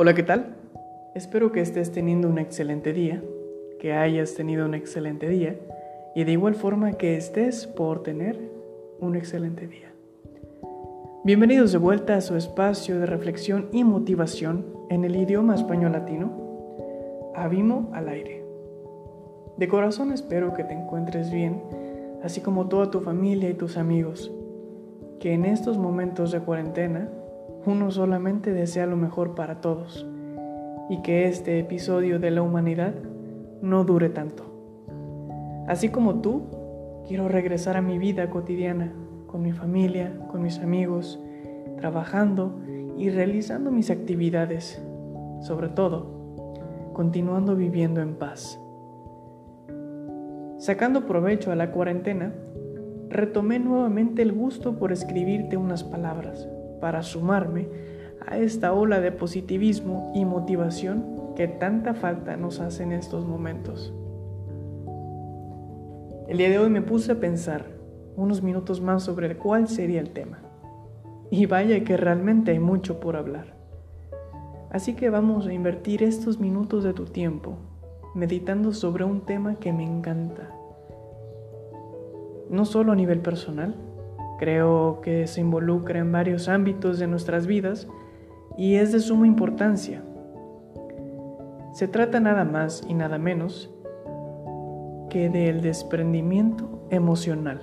Hola, ¿qué tal? Espero que estés teniendo un excelente día, que hayas tenido un excelente día y de igual forma que estés por tener un excelente día. Bienvenidos de vuelta a su espacio de reflexión y motivación en el idioma español latino, Abimo al aire. De corazón espero que te encuentres bien, así como toda tu familia y tus amigos, que en estos momentos de cuarentena uno solamente desea lo mejor para todos y que este episodio de la humanidad no dure tanto. Así como tú, quiero regresar a mi vida cotidiana, con mi familia, con mis amigos, trabajando y realizando mis actividades, sobre todo, continuando viviendo en paz. Sacando provecho a la cuarentena, retomé nuevamente el gusto por escribirte unas palabras para sumarme a esta ola de positivismo y motivación que tanta falta nos hace en estos momentos. El día de hoy me puse a pensar unos minutos más sobre cuál sería el tema. Y vaya que realmente hay mucho por hablar. Así que vamos a invertir estos minutos de tu tiempo meditando sobre un tema que me encanta. No solo a nivel personal, Creo que se involucra en varios ámbitos de nuestras vidas y es de suma importancia. Se trata nada más y nada menos que del desprendimiento emocional.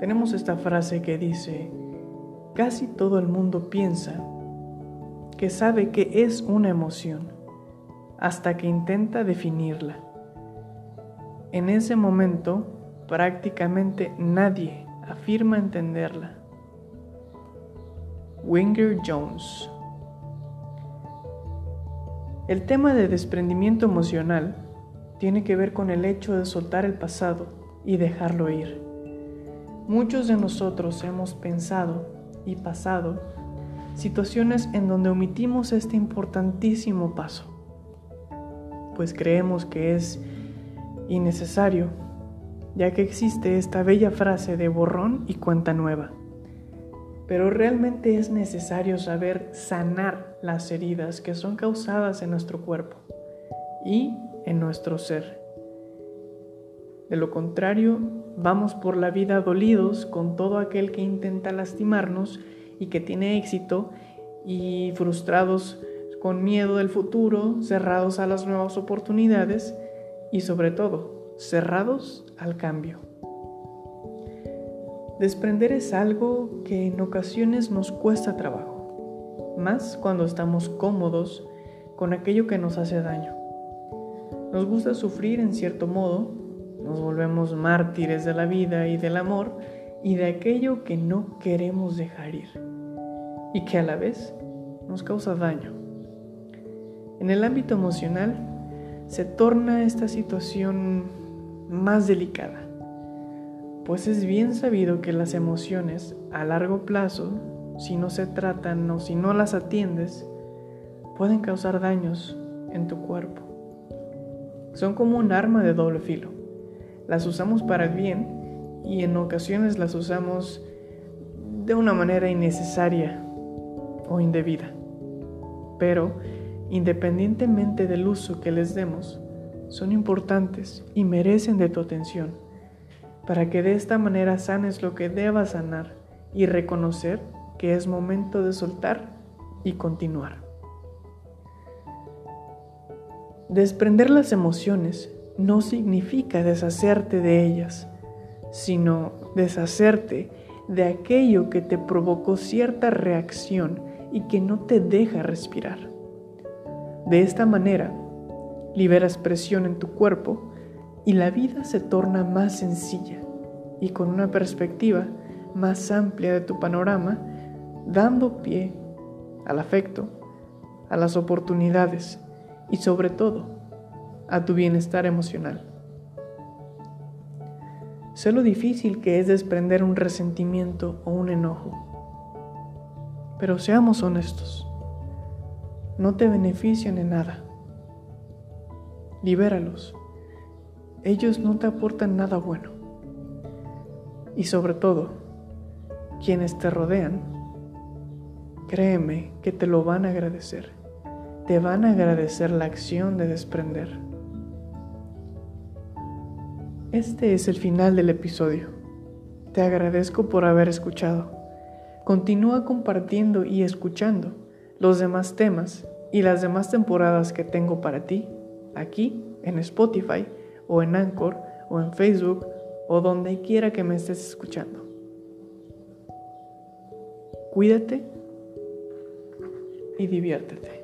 Tenemos esta frase que dice, casi todo el mundo piensa que sabe que es una emoción hasta que intenta definirla. En ese momento prácticamente nadie afirma entenderla. Winger Jones El tema de desprendimiento emocional tiene que ver con el hecho de soltar el pasado y dejarlo ir. Muchos de nosotros hemos pensado y pasado situaciones en donde omitimos este importantísimo paso, pues creemos que es innecesario ya que existe esta bella frase de borrón y cuenta nueva. Pero realmente es necesario saber sanar las heridas que son causadas en nuestro cuerpo y en nuestro ser. De lo contrario, vamos por la vida dolidos con todo aquel que intenta lastimarnos y que tiene éxito y frustrados con miedo del futuro, cerrados a las nuevas oportunidades y sobre todo cerrados al cambio. Desprender es algo que en ocasiones nos cuesta trabajo, más cuando estamos cómodos con aquello que nos hace daño. Nos gusta sufrir en cierto modo, nos volvemos mártires de la vida y del amor y de aquello que no queremos dejar ir y que a la vez nos causa daño. En el ámbito emocional se torna esta situación más delicada, pues es bien sabido que las emociones a largo plazo, si no se tratan o si no las atiendes, pueden causar daños en tu cuerpo. Son como un arma de doble filo. Las usamos para el bien y en ocasiones las usamos de una manera innecesaria o indebida. Pero, independientemente del uso que les demos, son importantes y merecen de tu atención, para que de esta manera sanes lo que debas sanar y reconocer que es momento de soltar y continuar. Desprender las emociones no significa deshacerte de ellas, sino deshacerte de aquello que te provocó cierta reacción y que no te deja respirar. De esta manera, liberas presión en tu cuerpo y la vida se torna más sencilla y con una perspectiva más amplia de tu panorama, dando pie al afecto, a las oportunidades y sobre todo a tu bienestar emocional. Sé lo difícil que es desprender un resentimiento o un enojo, pero seamos honestos, no te benefician en nada libéralos. Ellos no te aportan nada bueno. Y sobre todo, quienes te rodean Créeme que te lo van a agradecer. Te van a agradecer la acción de desprender. Este es el final del episodio. Te agradezco por haber escuchado. Continúa compartiendo y escuchando los demás temas y las demás temporadas que tengo para ti aquí en Spotify o en Anchor o en Facebook o donde quiera que me estés escuchando. Cuídate y diviértete.